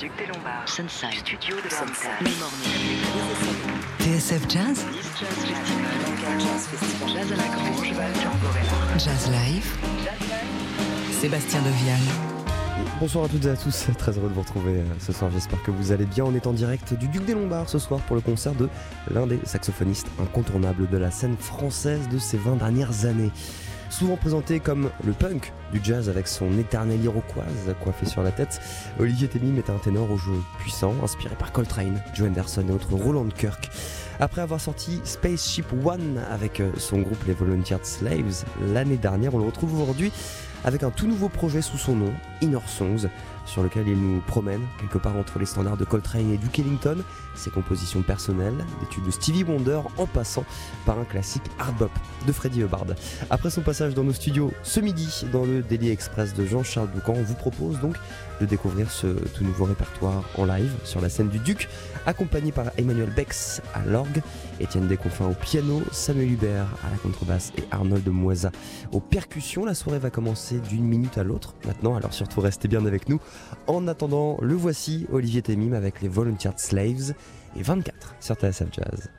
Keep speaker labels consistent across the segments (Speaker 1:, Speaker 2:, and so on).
Speaker 1: Duc des Lombards.
Speaker 2: Sunside.
Speaker 1: Studio de.
Speaker 2: TSF Jazz.
Speaker 1: Jazz à la Grange, Val.
Speaker 2: Jazz Live. Sébastien Devial.
Speaker 3: Bonsoir à toutes et à tous, très heureux de vous retrouver euh, ce soir, j'espère que vous allez bien. On est en direct du Duc des Lombards ce soir pour le concert de l'un des saxophonistes incontournables de la scène française de ces 20 dernières années. Souvent présenté comme le punk du jazz avec son éternel iroquoise coiffé sur la tête, Olivier Temim est un ténor au jeu puissant, inspiré par Coltrane, Joe Anderson et autres Roland Kirk. Après avoir sorti Spaceship One avec euh, son groupe les Volunteered Slaves l'année dernière, on le retrouve aujourd'hui avec un tout nouveau projet sous son nom, Inner Songs, sur lequel il nous promène quelque part entre les standards de Coltrane et Duke Ellington, ses compositions personnelles, des tubes de Stevie Wonder en passant par un classique hard bop de Freddie Hubbard. Après son passage dans nos studios ce midi dans le Daily Express de Jean-Charles Boucan, on vous propose donc de découvrir ce tout nouveau répertoire en live sur la scène du Duc, accompagné par Emmanuel Bex à l'orgue, Étienne Desconfins au piano, Samuel Hubert à la contrebasse et Arnold Moisa aux percussions. La soirée va commencer d'une minute à l'autre maintenant, alors surtout restez bien avec nous. En attendant, le voici, Olivier Temim avec les Volunteered Slaves et 24 sur TSF Jazz.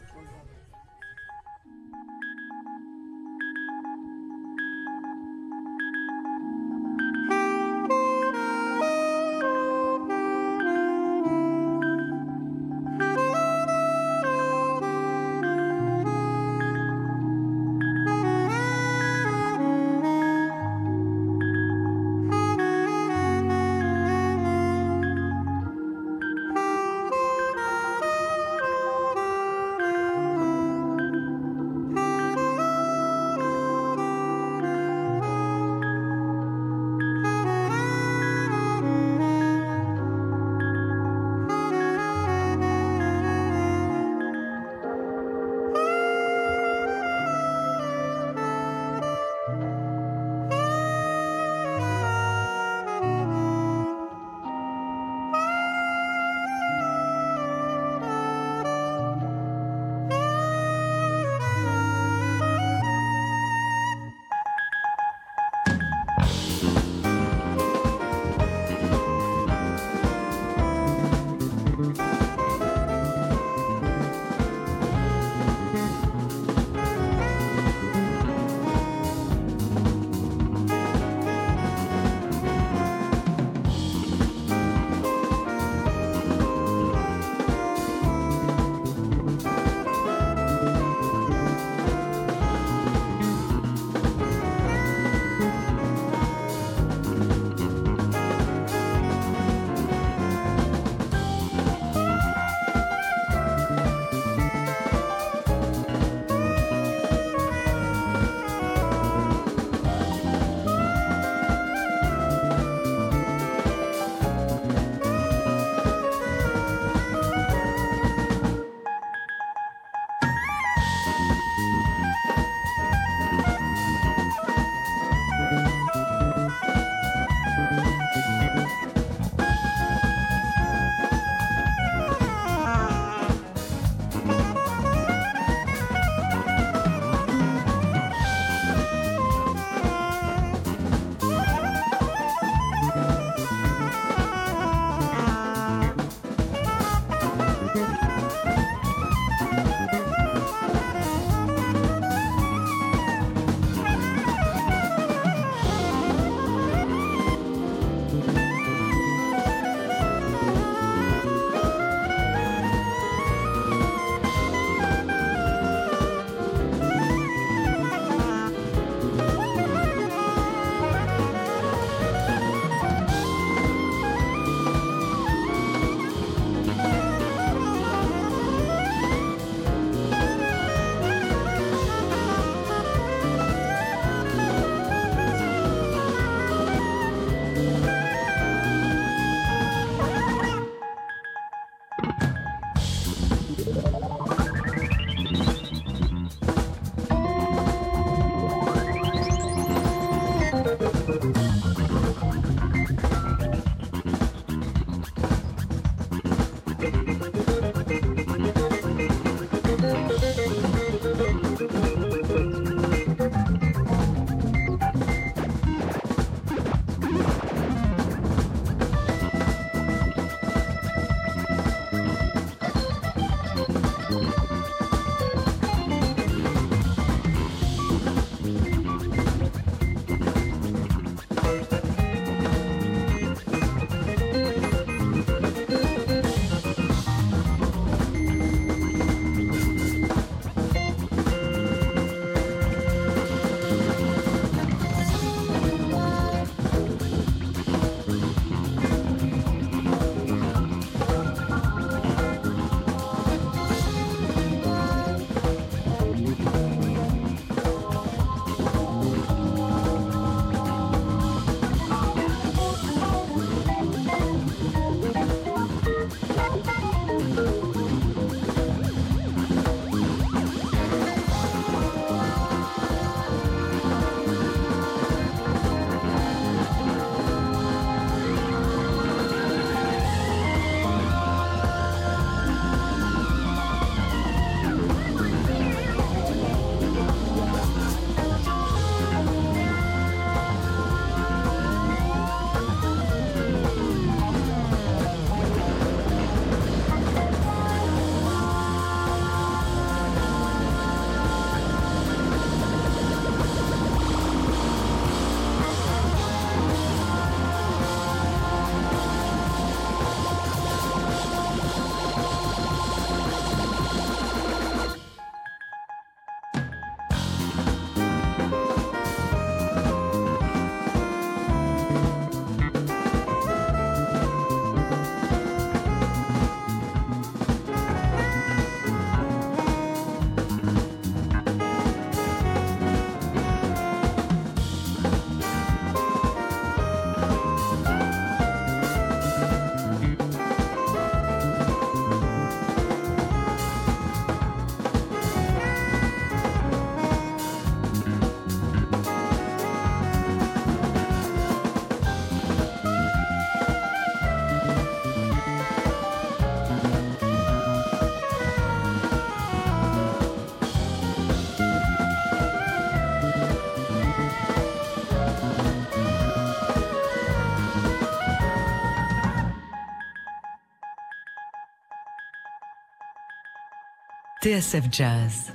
Speaker 2: TSF Jazz.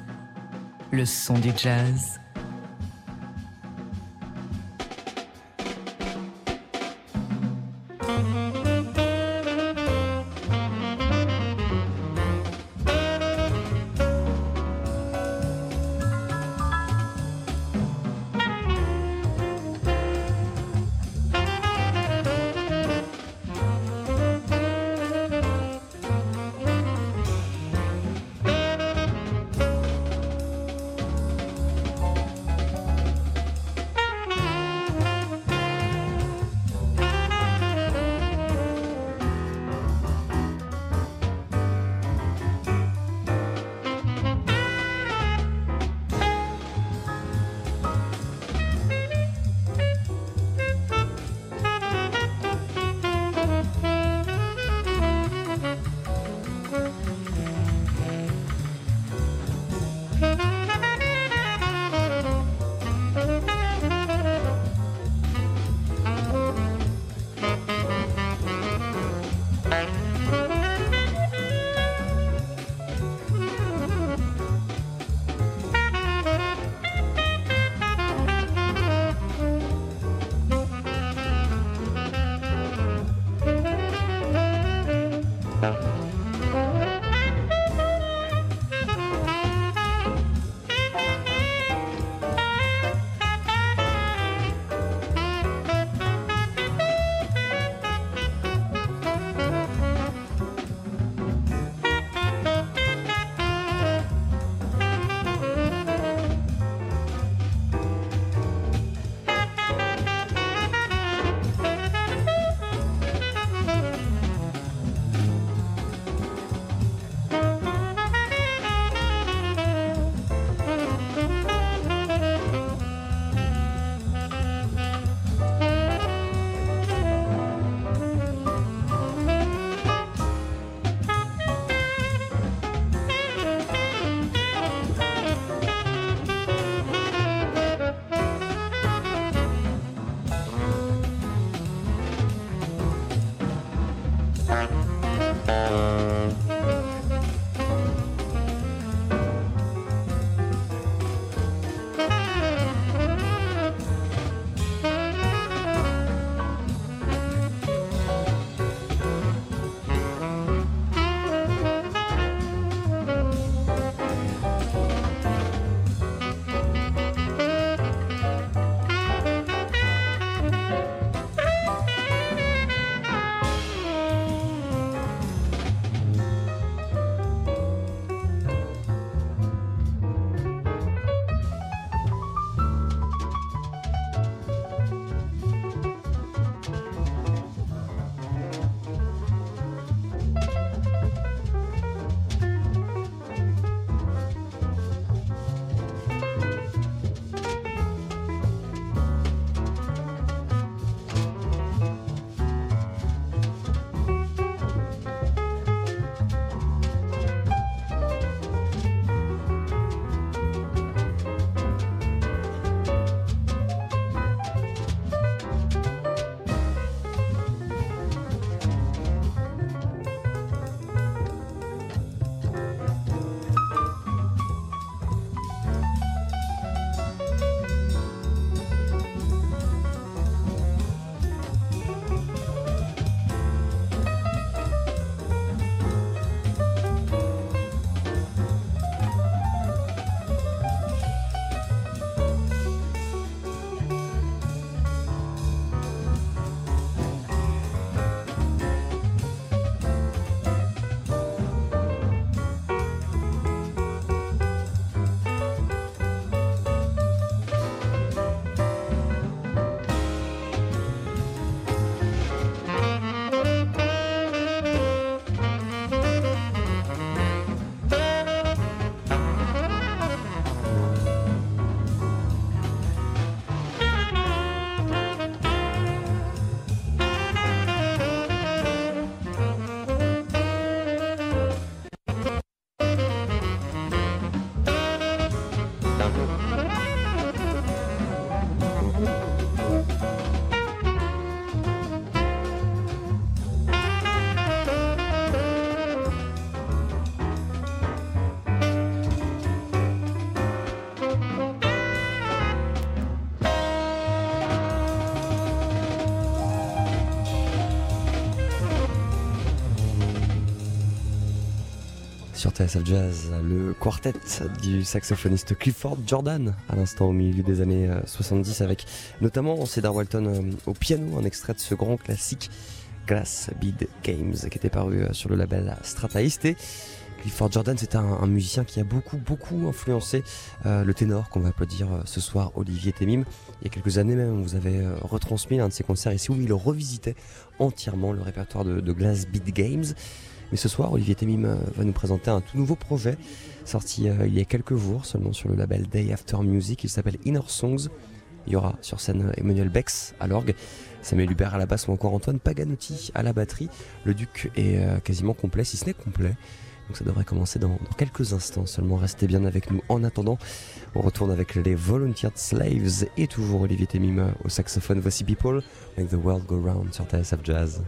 Speaker 2: Le son du jazz.
Speaker 3: Sur TSF Jazz, le quartet du saxophoniste Clifford Jordan, à l'instant au milieu des années 70, avec notamment Cedar Walton au piano, un extrait de ce grand classique Glass Bead Games qui était paru sur le label Strata East. Et Clifford Jordan, c'est un, musicien qui a beaucoup, beaucoup influencé euh, le ténor qu'on va applaudir euh, ce soir, Olivier Temim. Il y a quelques années même, vous avez euh, retransmis un de ses concerts ici où il revisitait entièrement le répertoire de, Glass Beat Games. Mais ce soir, Olivier Temim va nous présenter un tout nouveau projet sorti il y a quelques jours seulement sur le label Day After Music. Il s'appelle Inner Songs. Il y aura sur scène Emmanuel Bex à l'orgue, Samuel Hubert à la basse ou encore Antoine Paganotti à la batterie. Le Duc est quasiment complet, si ce n'est complet. Donc ça devrait commencer dans, quelques instants seulement. Restez bien avec nous. En attendant, on retourne avec les Volunteered Slaves et toujours Olivier Temima au saxophone. Voici People, Make the World Go Round sur TSF Jazz.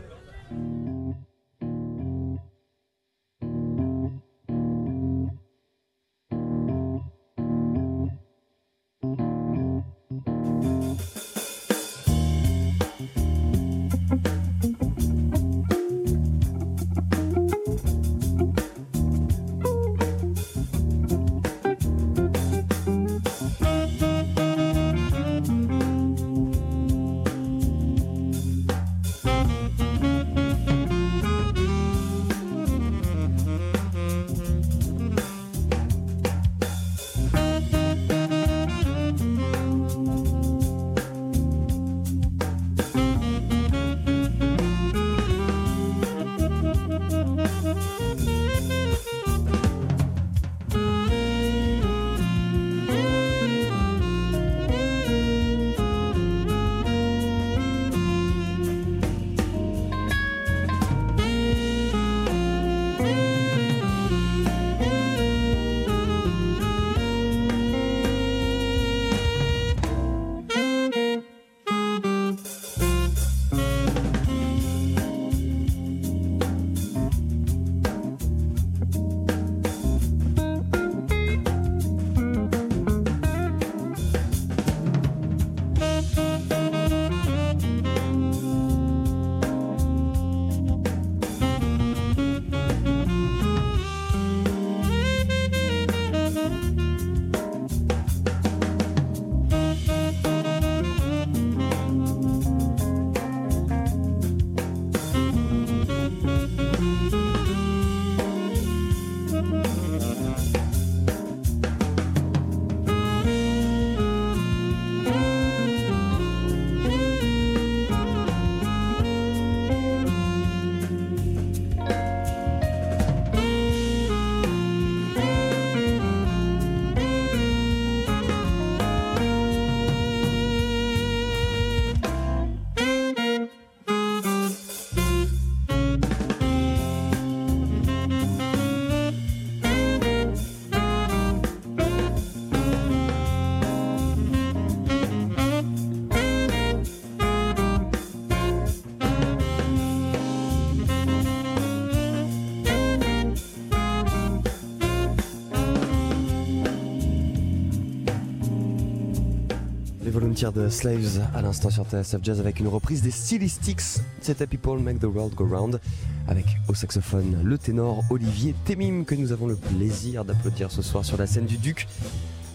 Speaker 3: De Slaves à l'instant sur TSF Jazz avec une reprise des Stylistics. C'était People Make the World Go Round avec au saxophone le ténor Olivier Temim que nous avons le plaisir d'applaudir ce soir sur la scène du Duc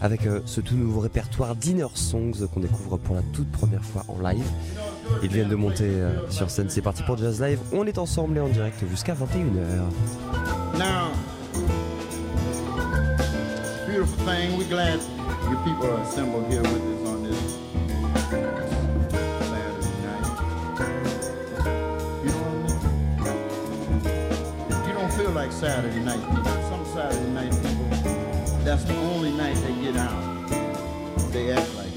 Speaker 3: avec euh, ce tout nouveau répertoire Dinner Songs qu'on découvre pour la toute première fois en live. Ils viennent de monter euh, sur scène, c'est parti pour Jazz Live. On est ensemble et en direct jusqu'à 21h.
Speaker 4: Now, beautiful thing, we're glad you people are assembled here with us Saturday night. Some Saturday night people, that's the only night they get out. They act like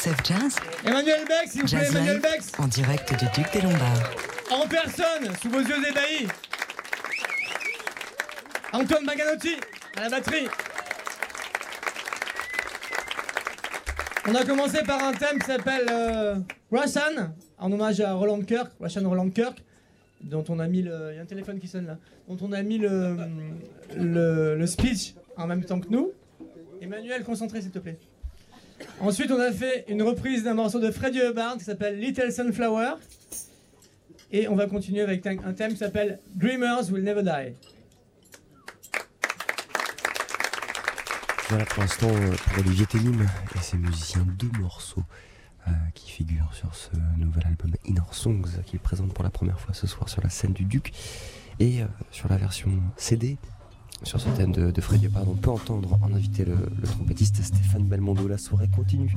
Speaker 2: TSF Jazz,
Speaker 5: Emmanuel Bex, s'il vous plaît, Emmanuel Bex
Speaker 2: en direct du Duc des Lombards.
Speaker 5: En personne, sous vos yeux ébahis Antoine Baganotti, à la batterie On a commencé par un thème qui s'appelle euh, Russian, en hommage à Roland Kirk, Russian Roland Kirk, dont on a mis le... Il y a un téléphone qui sonne là. Dont on a mis le, le, le speech en même temps que nous. Emmanuel, concentré s'il te plaît. Ensuite, on a fait une reprise d'un morceau de Freddie Hubbard qui s'appelle Little Sunflower. Et on va continuer avec un thème qui s'appelle Dreamers Will Never Die.
Speaker 3: Voilà pour l'instant euh, pour Olivier Ténim et ses musiciens deux morceaux euh, qui figurent sur ce nouvel album Inner Songs qu'il présente pour la première fois ce soir sur la scène du Duc et euh, sur la version CD. Sur ce thème de, de on peut entendre en invité le, trompettiste Stéphane Belmondo. La soirée continue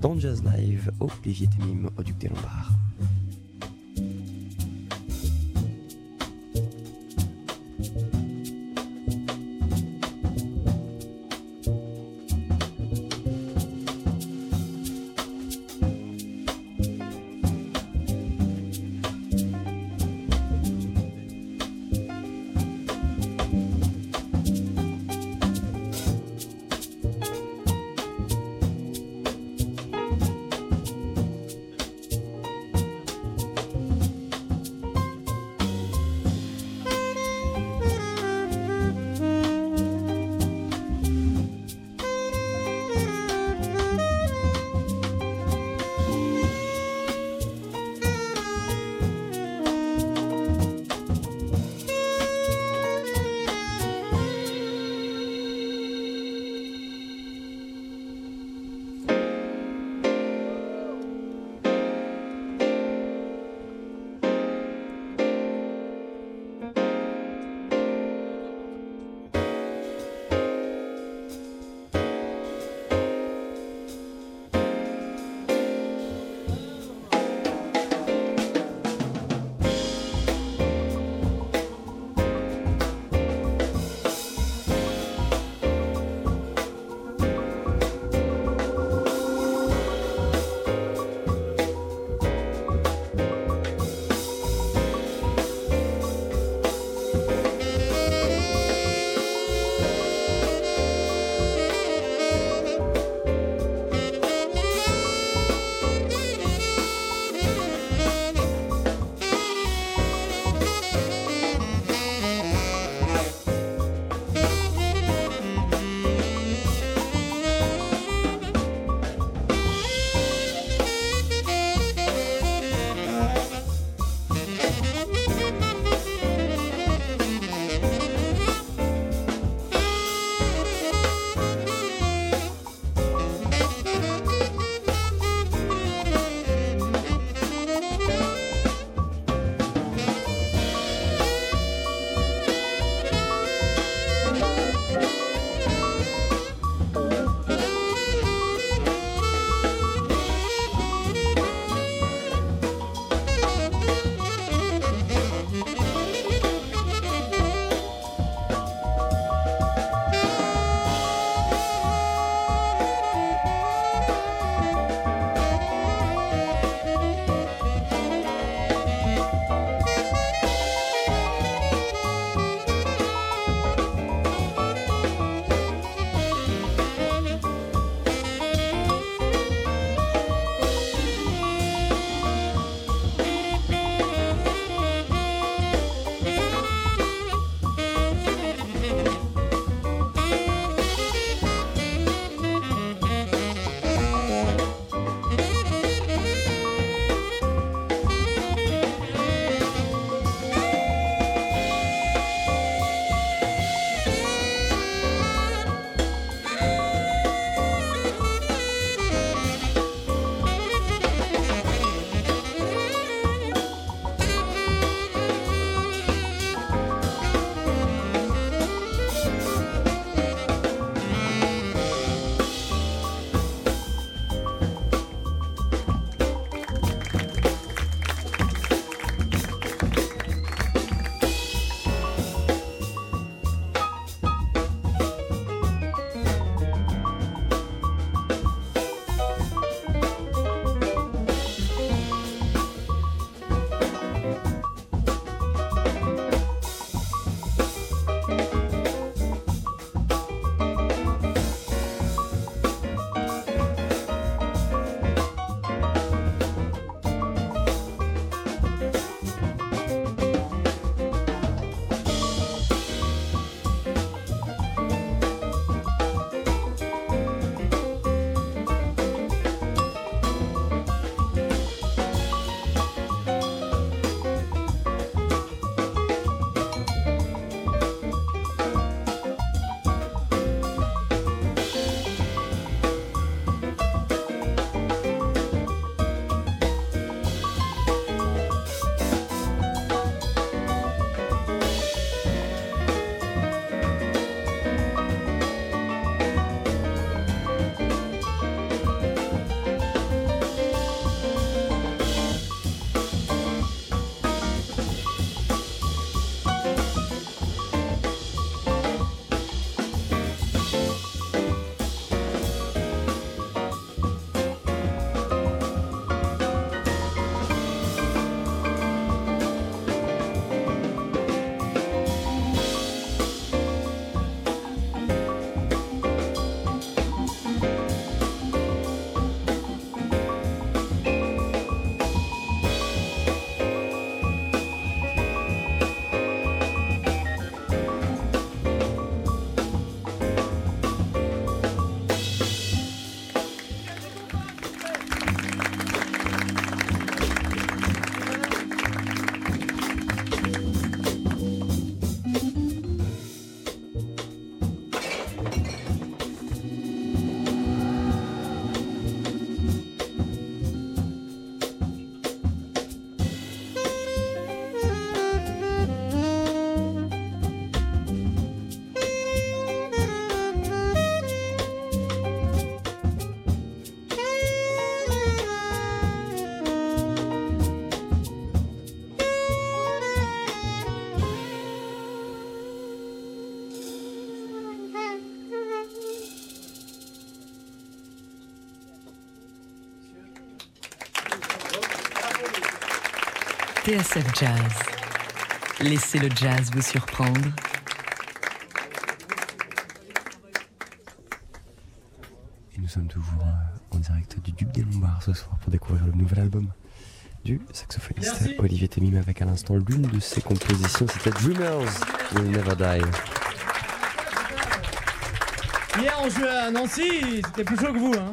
Speaker 3: dans Jazz Live, Olivier Ténim au Duc des Lombards.
Speaker 2: TSF Jazz. Laissez le jazz vous surprendre.
Speaker 3: Et nous sommes toujours euh, en direct du Duc des Lombards ce soir pour découvrir le nouvel album du saxophoniste
Speaker 5: Merci.
Speaker 3: Olivier Temim avec à l'instant l'une de ses compositions, c'était Dreamers Will Never Die.
Speaker 5: Hier, on jouait à Nancy, c'était plus chaud que vous. Hein.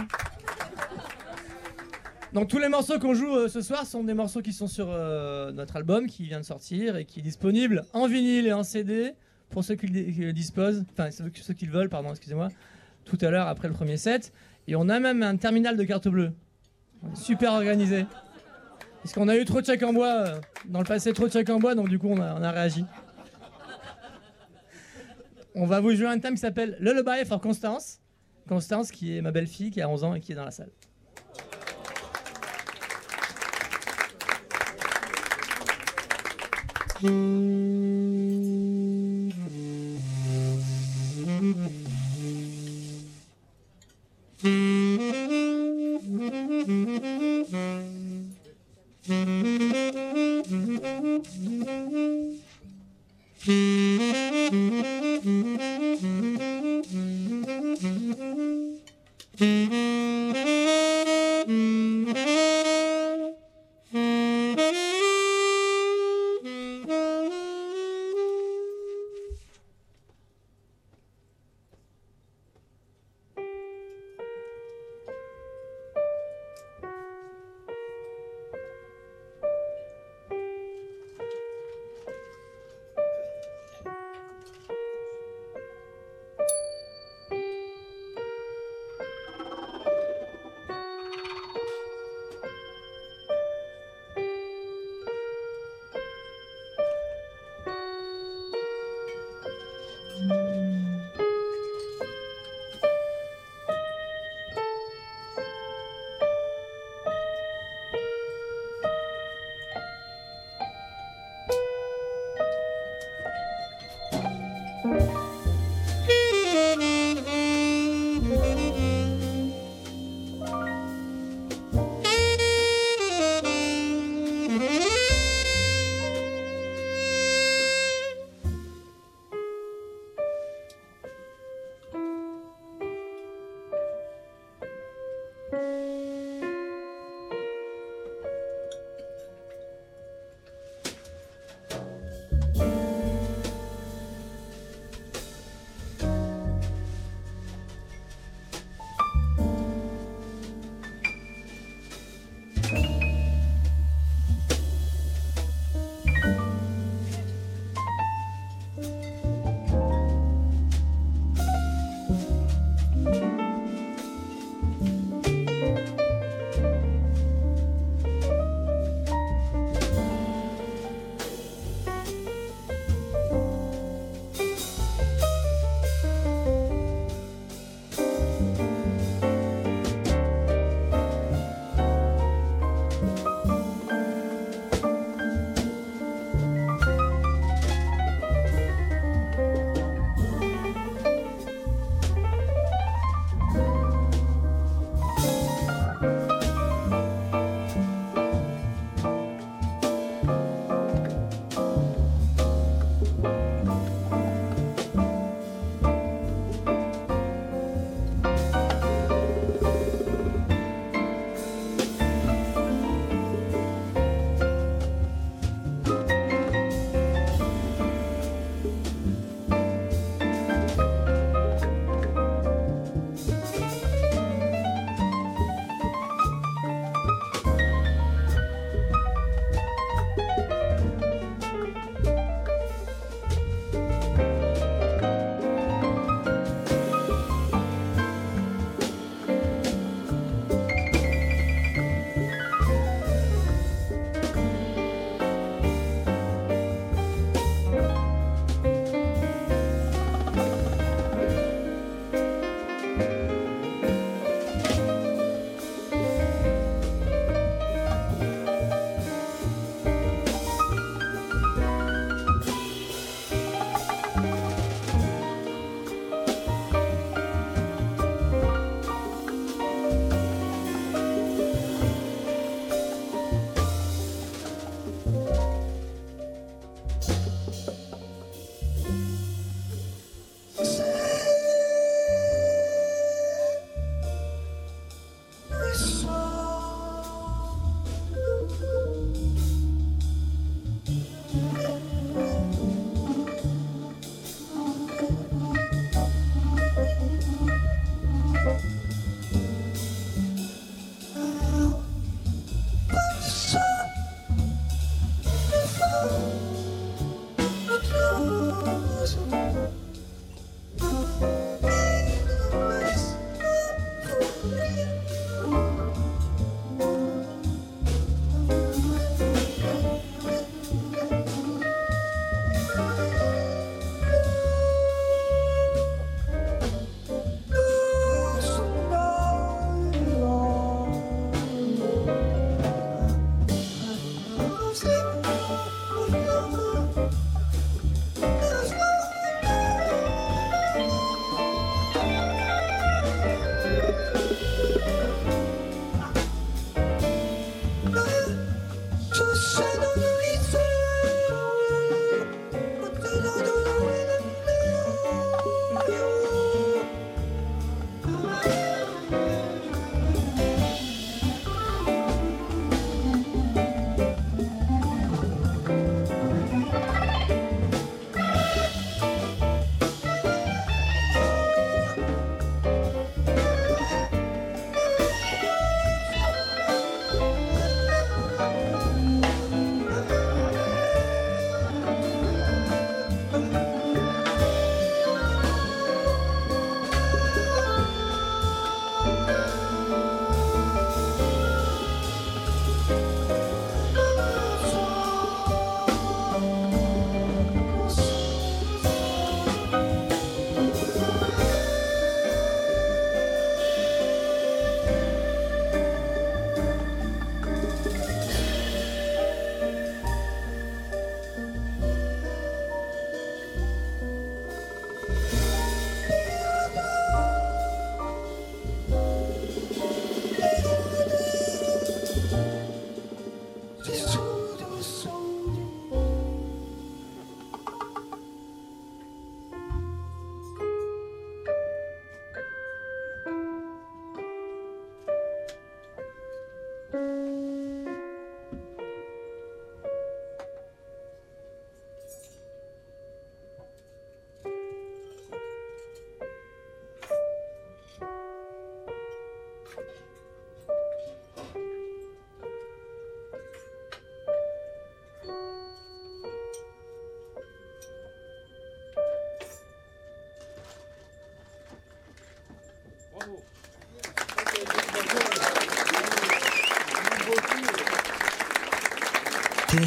Speaker 5: Donc tous les morceaux qu'on joue euh, ce soir sont des morceaux qui sont sur euh, notre album qui vient de sortir et qui est disponible en vinyle et en CD pour ceux qui le, disposent, enfin ceux, qui le veulent, pardon, excusez-moi, tout à l'heure après le premier set. Et on a même un terminal de carte bleue. Super organisé. Parce qu'on a eu trop de chèques en bois, euh, dans le passé trop de chèques en bois, donc du coup on a, on a réagi. On va vous jouer un thème qui s'appelle Lullaby for Constance. Constance qui est ma belle-fille qui a 11 ans et qui est dans la salle.
Speaker 2: うん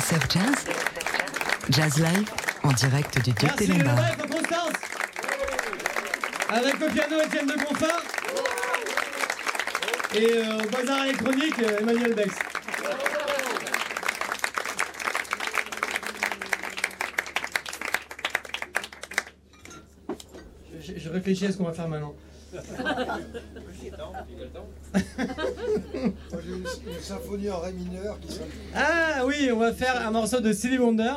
Speaker 2: TSF Jazz Jazz Live en direct du Duc
Speaker 5: Merci
Speaker 2: des
Speaker 5: le
Speaker 2: Lombards.
Speaker 5: live en Constance Avec au piano Étienne de Confort et euh, au bazar électronique euh, Emmanuel Bex. Je, je- je réfléchis à ce qu'on va faire maintenant.
Speaker 6: Une, symphonie en ré mineur qui
Speaker 5: Ah oui, on va faire un morceau de Stevie Wonder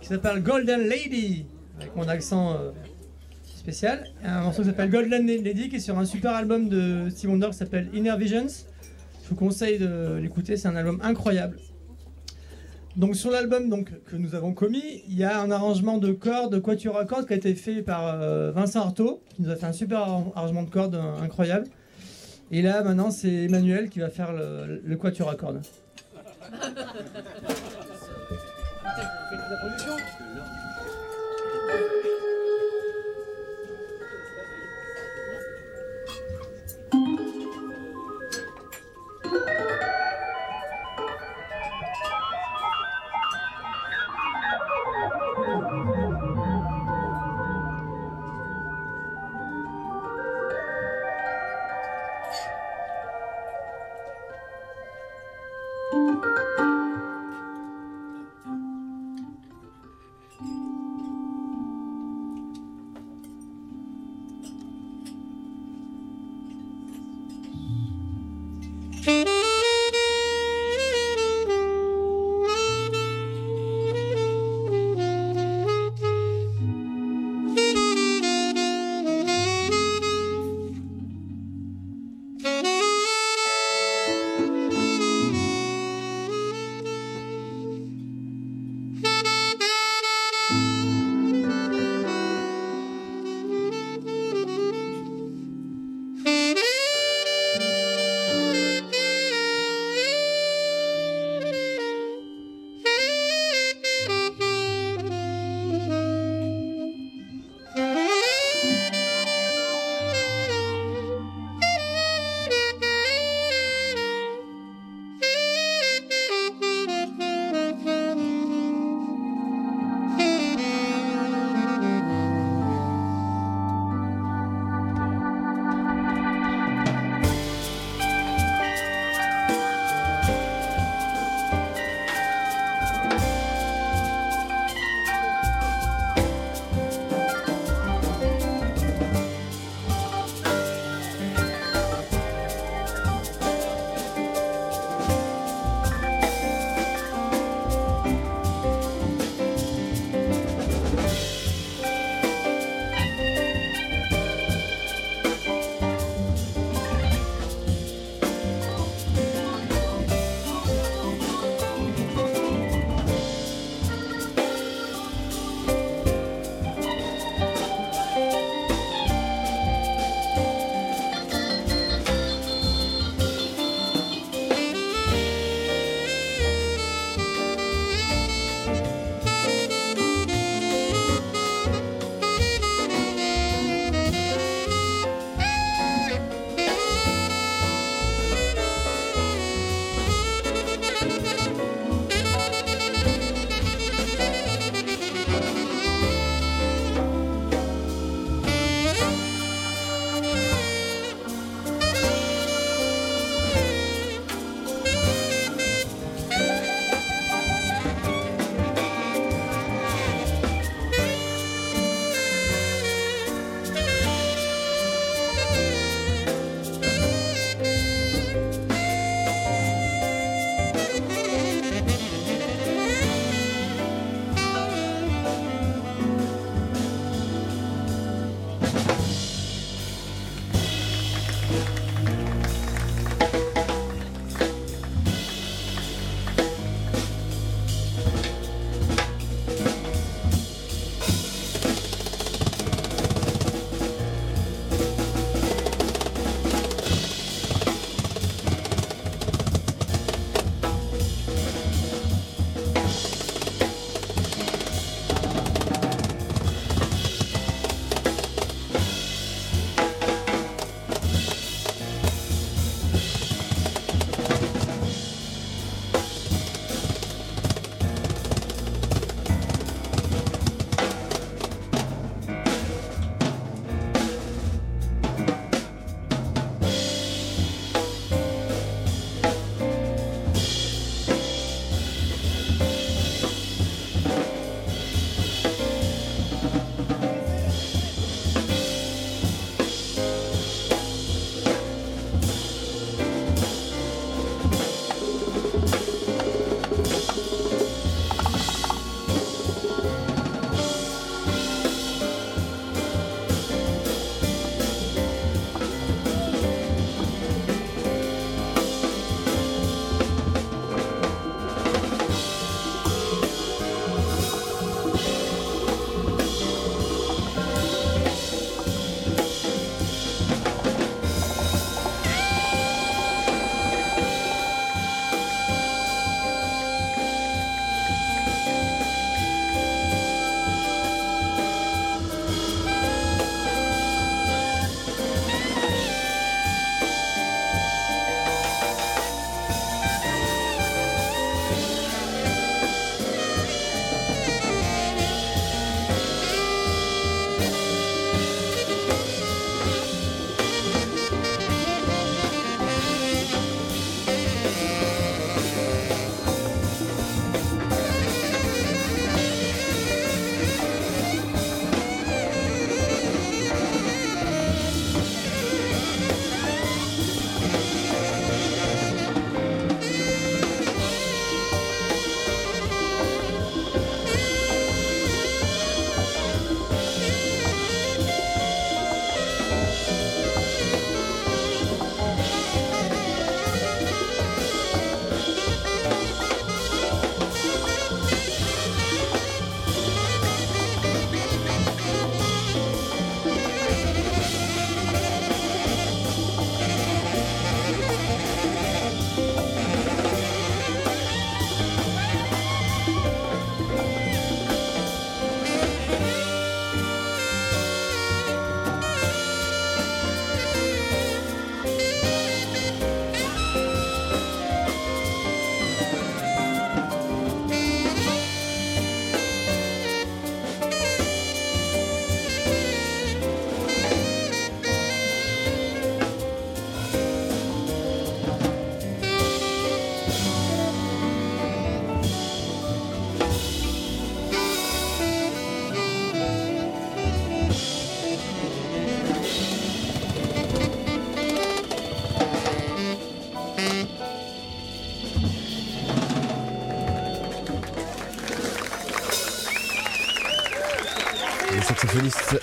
Speaker 5: qui s'appelle Golden Lady, avec mon accent euh, spécial. Un morceau qui s'appelle Golden Lady qui est sur un super album de Stevie Wonder qui s'appelle Inner Visions. Je vous conseille de l'écouter, c'est un album incroyable. Donc sur l'album que nous avons commis, il y a un arrangement de cordes, de quatuor à cordes qui a été fait par euh, Vincent Artaud, qui nous a fait un super arran- arrangement de cordes euh, incroyable. Et là maintenant c'est Emmanuel qui va faire le, le quatuor à cordes.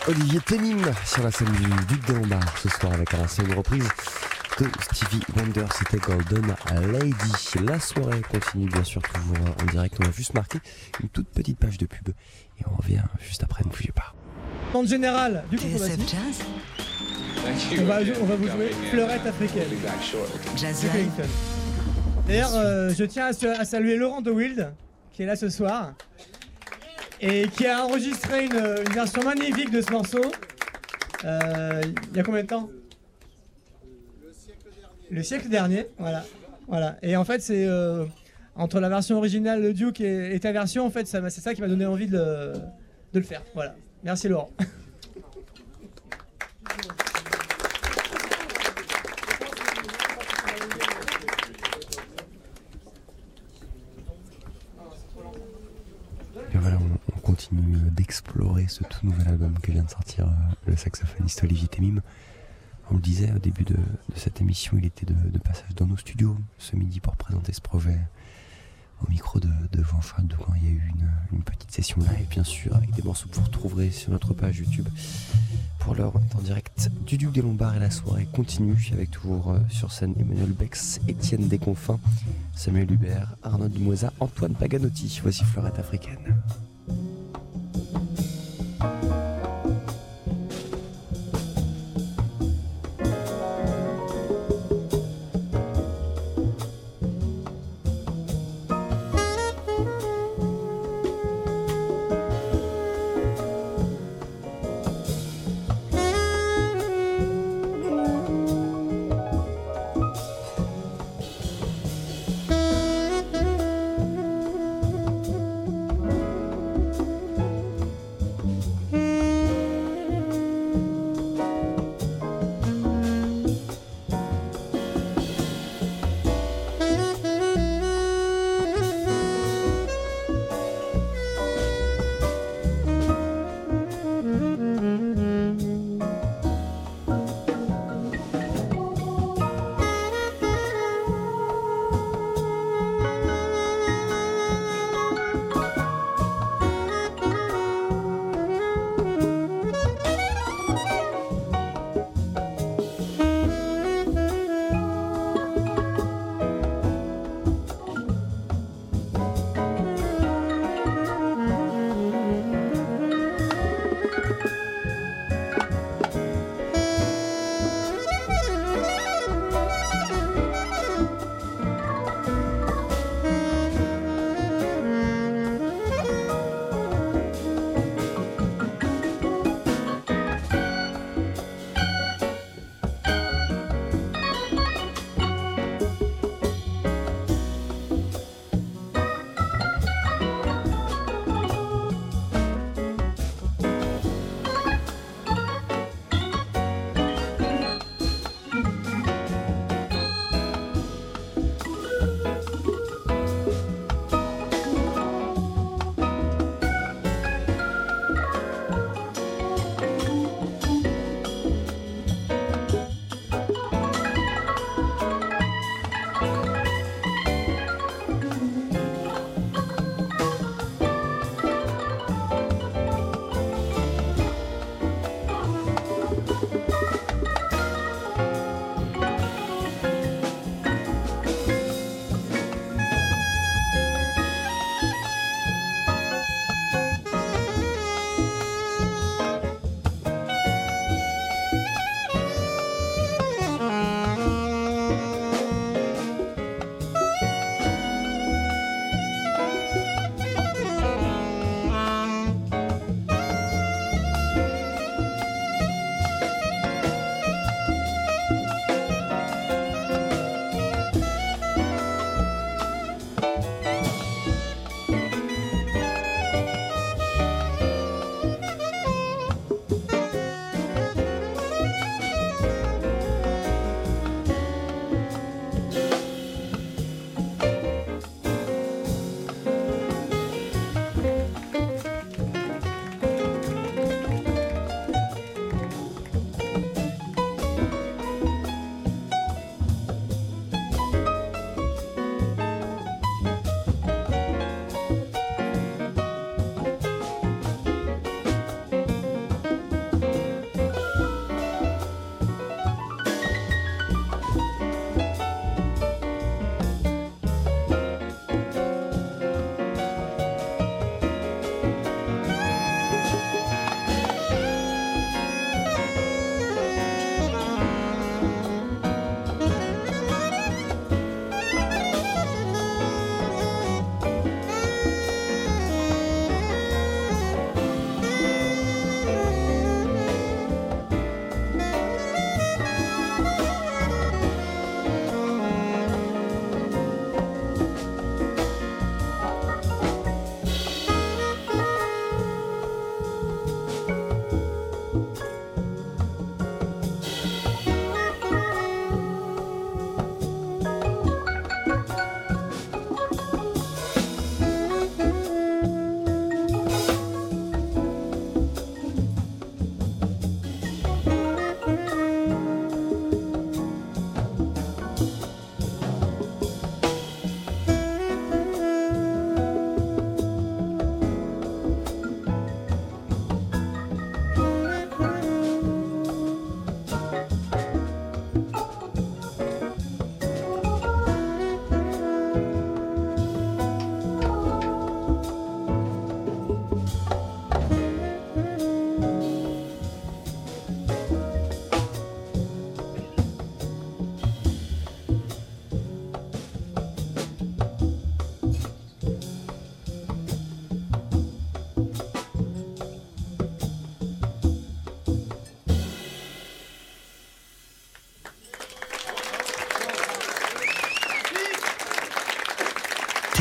Speaker 3: Olivier Ténim sur la scène du Duc des Lombards ce soir avec à une reprise de Stevie Wonder, c'était Golden Lady. La soirée continue bien sûr toujours en direct, on a juste marqué une toute petite page de pub et on revient juste après, ne bougez pas.
Speaker 5: En général, du
Speaker 2: Jazz
Speaker 5: on va, on va vous jouer Fleurette africaine.
Speaker 2: Jazz.
Speaker 5: D'ailleurs, euh, je tiens à, à saluer Laurent de Wild, qui est là ce soir, et qui a enregistré une, version magnifique de ce morceau. Euh, Il y a combien de temps? Le siècle dernier, voilà. voilà. Et en fait, c'est euh, entre la version originale de Duke et, ta version, en fait, c'est ça qui m'a donné envie de le, de le faire. Voilà. Merci Laurent.
Speaker 3: Et voilà, on, on d'explorer ce tout nouvel album que vient de sortir euh, le saxophoniste Olivier Temim. On le disait au début de, de cette émission, il était de, de passage dans nos studios ce midi pour présenter ce projet au micro de, de Jean-Charles Doucan. Il y a eu une, petite session live, bien sûr, avec des morceaux que vous retrouverez sur notre page YouTube. Pour l'heure, on est en direct du Duc des Lombards et la soirée continue avec toujours euh, sur scène Emmanuel Bex, Étienne Desconfins, Samuel Hubert, Arnaud Dumoisa, Antoine Paganotti. Voici Fleurette africaine.
Speaker 7: thank you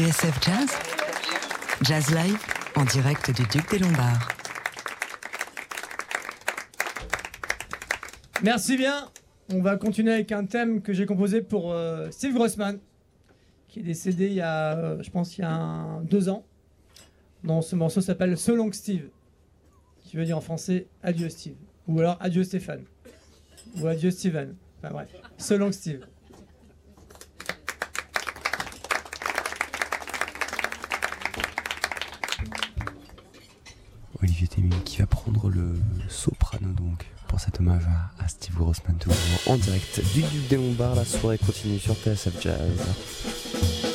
Speaker 2: TSF Jazz Jazz Live en direct du Duc des Lombards.
Speaker 5: Merci bien. On va continuer avec un thème que j'ai composé pour euh, Steve Grossman, qui est décédé il y a, euh, je pense, il y a deux ans. Non, ce morceau s'appelle So Long Steve, qui veut dire en français Adieu Steve, ou alors Adieu Stéphane, ou Adieu Steven. Enfin bref, So Long Steve.
Speaker 3: Le soprano donc pour cet hommage à, à Steve Grossman toujours en direct du Duc des Lombards. La soirée continue sur TSF Jazz.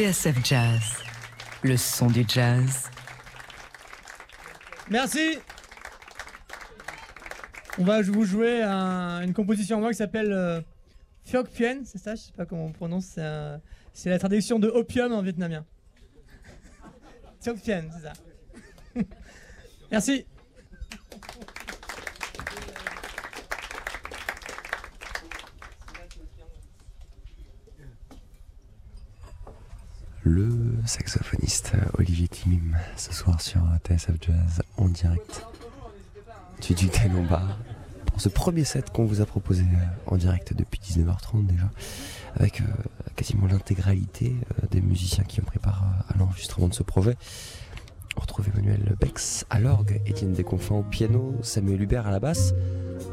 Speaker 2: TSF Jazz, le son du jazz.
Speaker 5: Merci. On va vous jouer un- une composition en moi qui s'appelle euh, Phuoc Pien, c'est ça Je sais pas comment on prononce. C'est la traduction de opium en vietnamien. Phuoc Pien, c'est ça. Merci.
Speaker 3: Le saxophoniste Olivier Timim ce soir sur TSF Jazz en direct du Duc des pour ce premier set qu'on vous a proposé euh, en direct depuis 19h30 déjà avec euh, quasiment l'intégralité euh, des musiciens qui ont préparé à l'enregistrement de ce projet on retrouve Emmanuel Bex à l'orgue, Étienne Desconfins au piano, Samuel Hubert à la basse,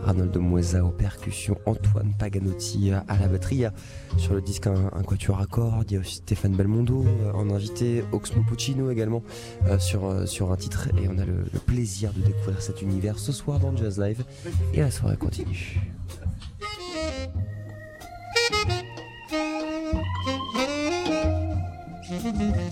Speaker 3: Arnold Moisa aux percussions, Antoine Paganotti à la batterie. Sur le disque, un, quatuor à cordes, il y a aussi Stéphane Belmondo euh, en invité, Oxmo Puccino également euh, sur, euh, sur un titre. Et on a le, plaisir de découvrir cet univers ce soir dans Jazz Live. Et la soirée continue.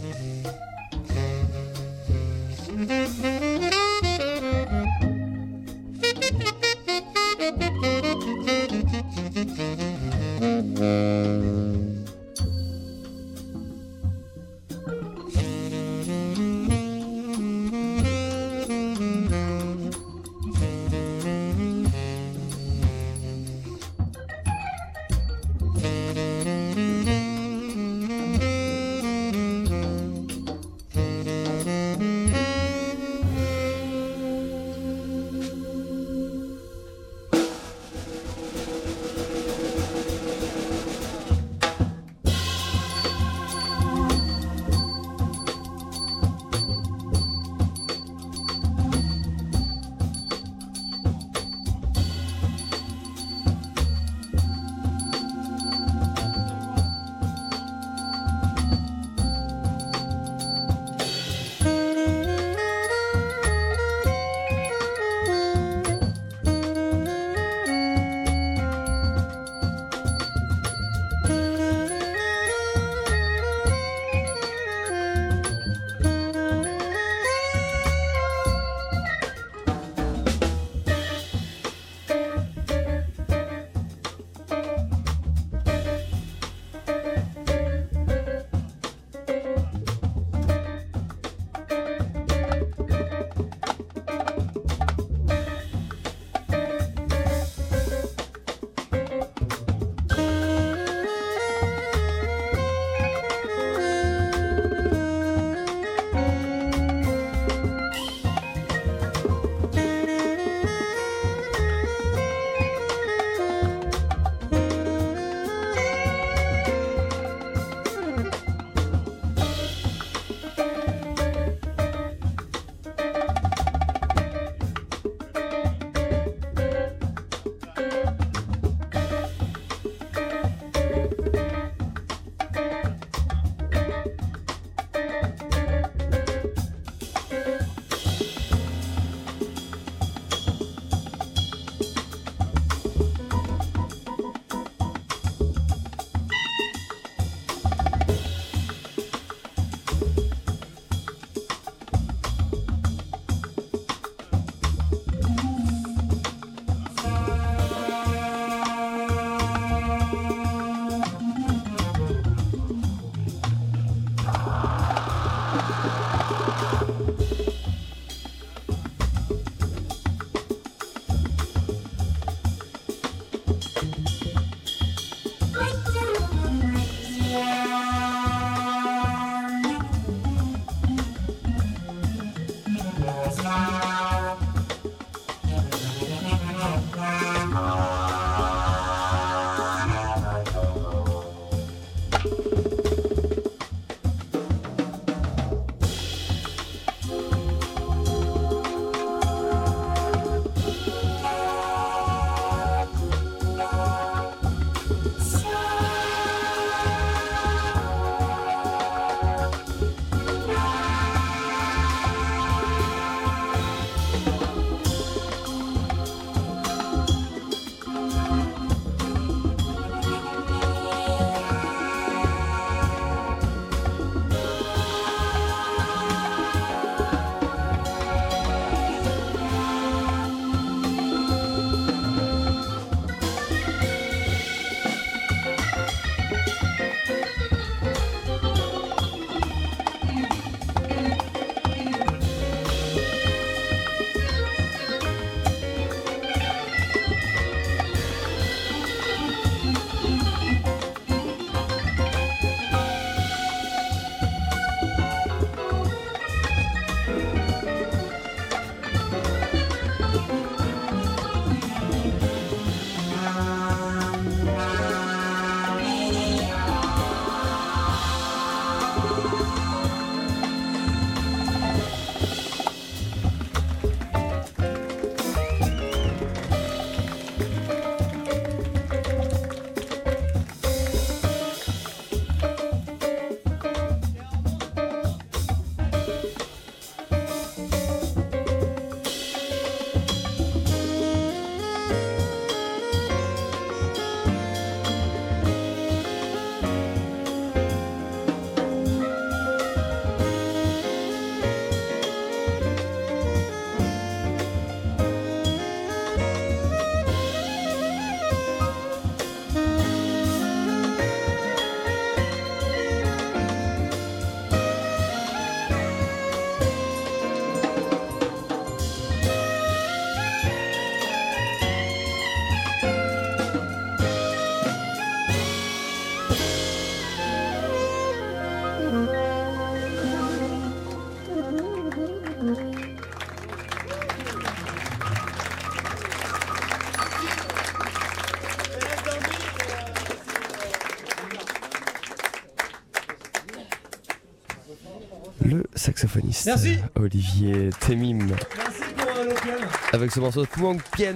Speaker 3: saxophoniste
Speaker 5: Merci.
Speaker 3: Olivier Temim
Speaker 5: Merci pour euh, l'opium.
Speaker 3: avec ce morceau Puang Pien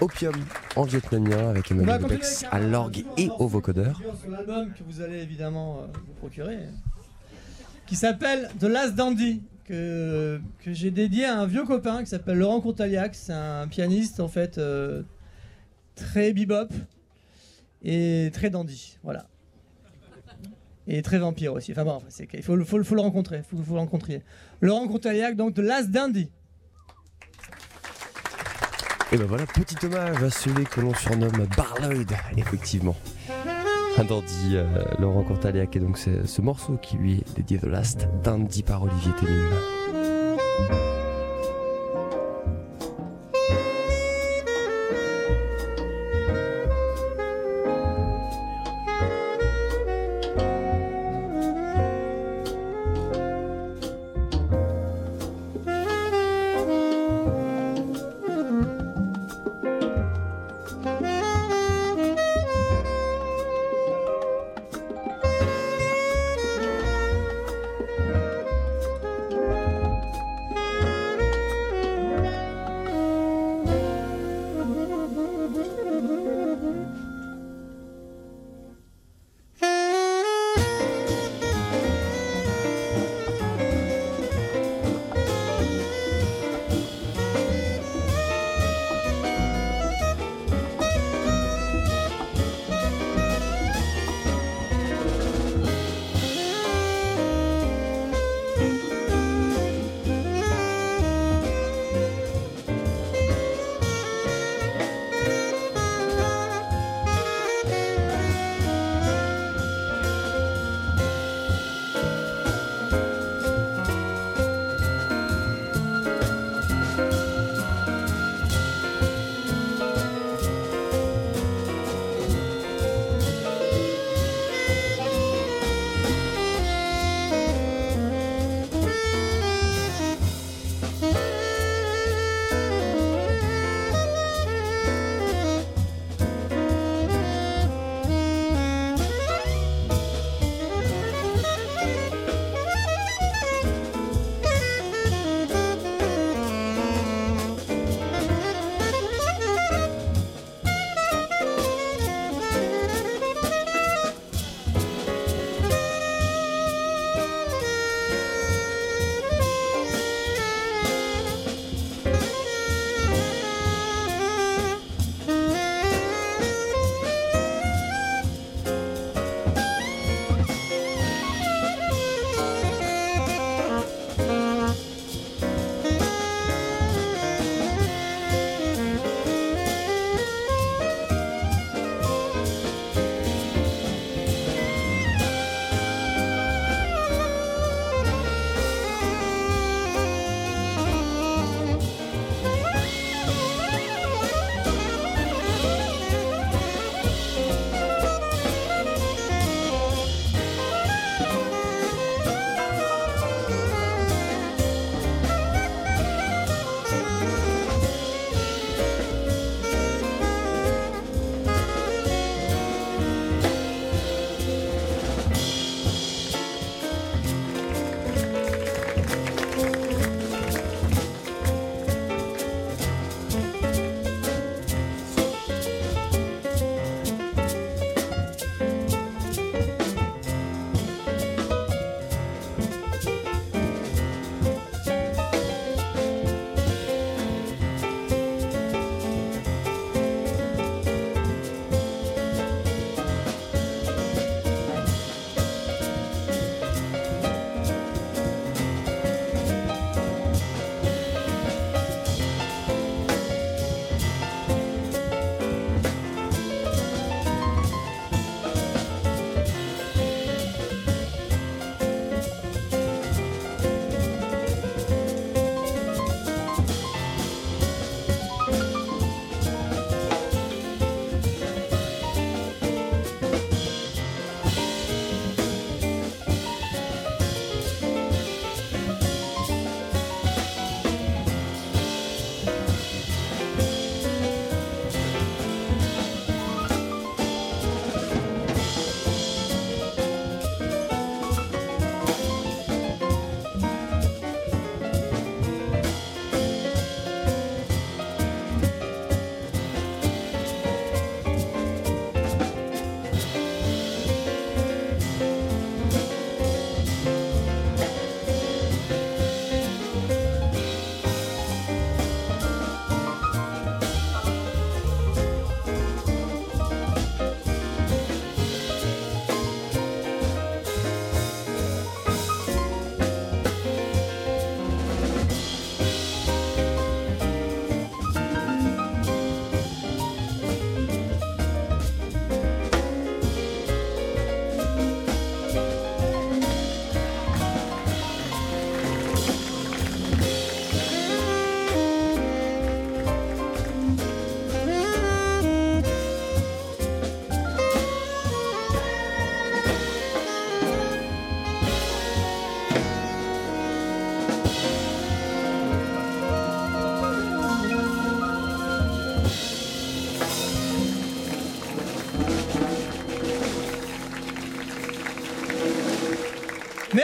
Speaker 3: Opium en vietnamien avec Emmanuel Bex à l'orgue et au vocodeur.
Speaker 5: Sur l'album que vous allez évidemment euh, vous procurer, qui s'appelle The Last Dandy, que, que j'ai dédié à un vieux copain qui s'appelle Laurent Courtaliac. C'est un pianiste en fait euh, très bebop et très dandy, voilà. Et très vampire aussi. Enfin bon, il faut, le- faut, le- rencontrer, faut, faut le rencontrer. Laurent Courtaliac, donc The Last Dandy.
Speaker 3: Et ben voilà, petit hommage à celui que l'on surnomme Barloyd, effectivement. Un dandy, euh, Laurent Courtaliac, et donc c'est ce morceau qui lui est dédié The Last Dandy par Olivier Temim.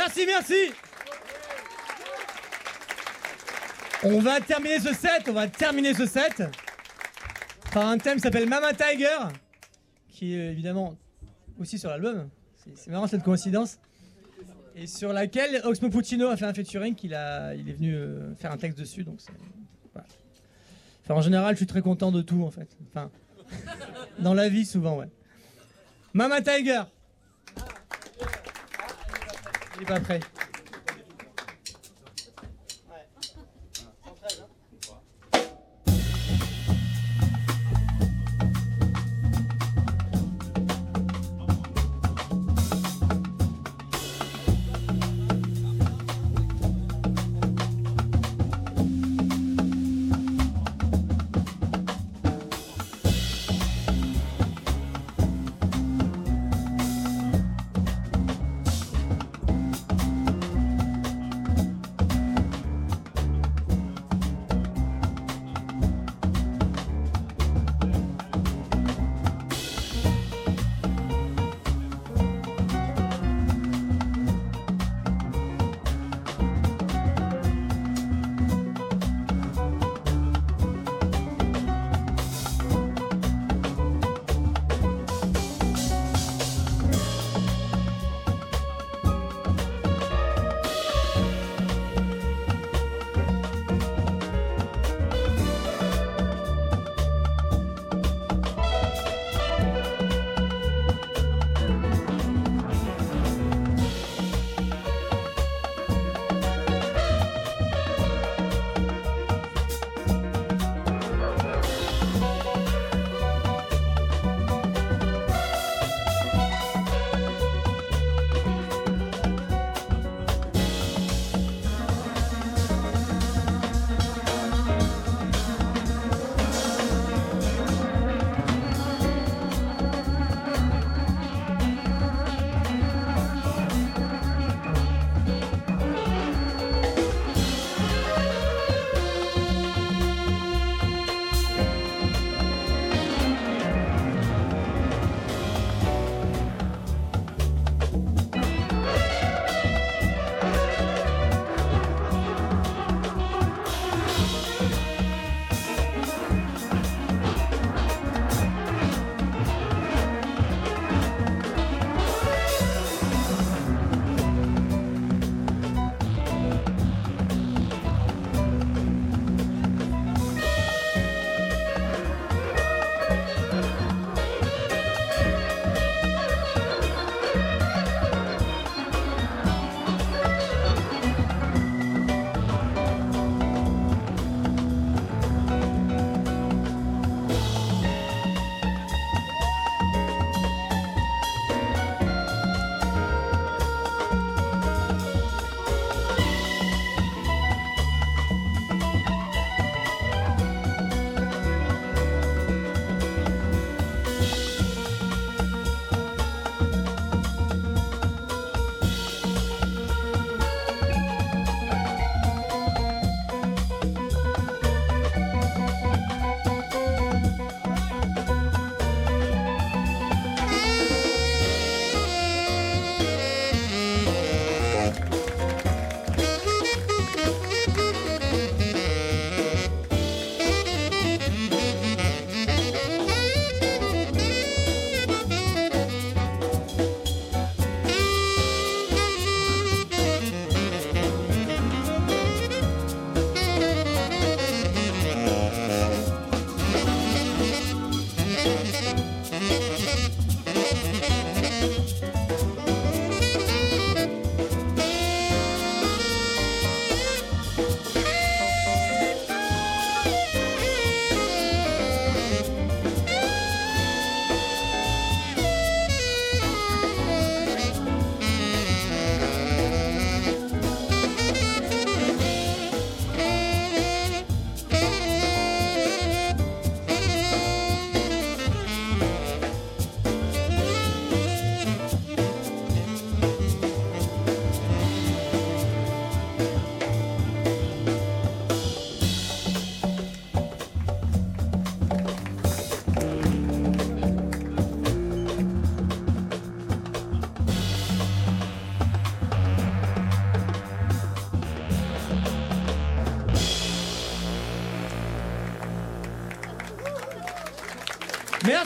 Speaker 5: Merci, merci. On va terminer ce set, on va terminer ce set par un thème qui s'appelle Mama Tiger, qui est évidemment aussi sur l'album. C'est- marrant cette coïncidence. Et sur laquelle Oxmo Puccino a fait un featuring, qu'il a, il est venu euh, faire un texte dessus. Donc en général, je suis très content de tout en fait. Dans la vie souvent, ouais. Mama Tiger. Il est pas prêt.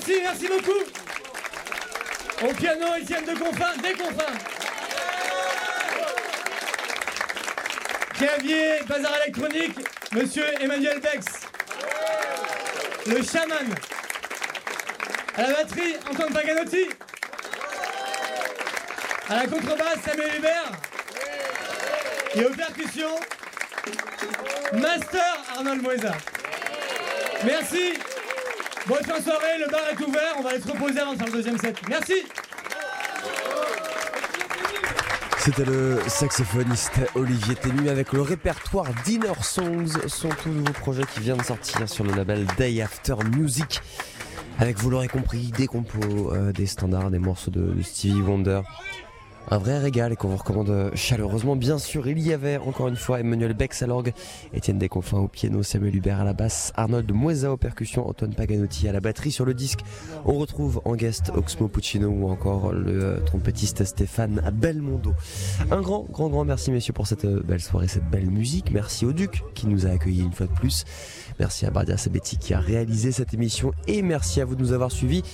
Speaker 5: Merci, merci beaucoup. Au piano, Étienne de Confin, des Confins. Clavier, bazar électronique, monsieur Emmanuel Bex. Le chaman. À la batterie, Antoine Paganotti. À la contrebasse, Samuel Hubert. Et aux percussions, Master Arnold Moisa. Merci. Bonne fin de soirée, le bar est ouvert, on va aller se reposer avant de faire le deuxième set. Merci.
Speaker 3: C'était le saxophoniste Olivier Ténu avec le répertoire Dinner Songs, son tout nouveau projet qui vient de sortir sur le label Day After Music. Avec, vous l'aurez compris, des compos, euh, des standards, des morceaux de Stevie Wonder. Un vrai régal et qu'on vous recommande chaleureusement. Bien sûr, il y avait encore une fois Emmanuel Bex à l'orgue, Étienne Desconfins au piano, Samuel Hubert à la basse, Arnold Moisa aux percussions, Antoine Paganotti à la batterie sur le disque. On retrouve en guest Oxmo Puccino ou encore le euh, trompettiste Stéphane Belmondo. Un grand, grand, grand merci messieurs pour cette euh, belle soirée, cette belle musique. Merci au Duc qui nous a accueillis une fois de plus. Merci à Bardia Sabetti qui a réalisé cette émission et merci à vous de nous avoir suivis.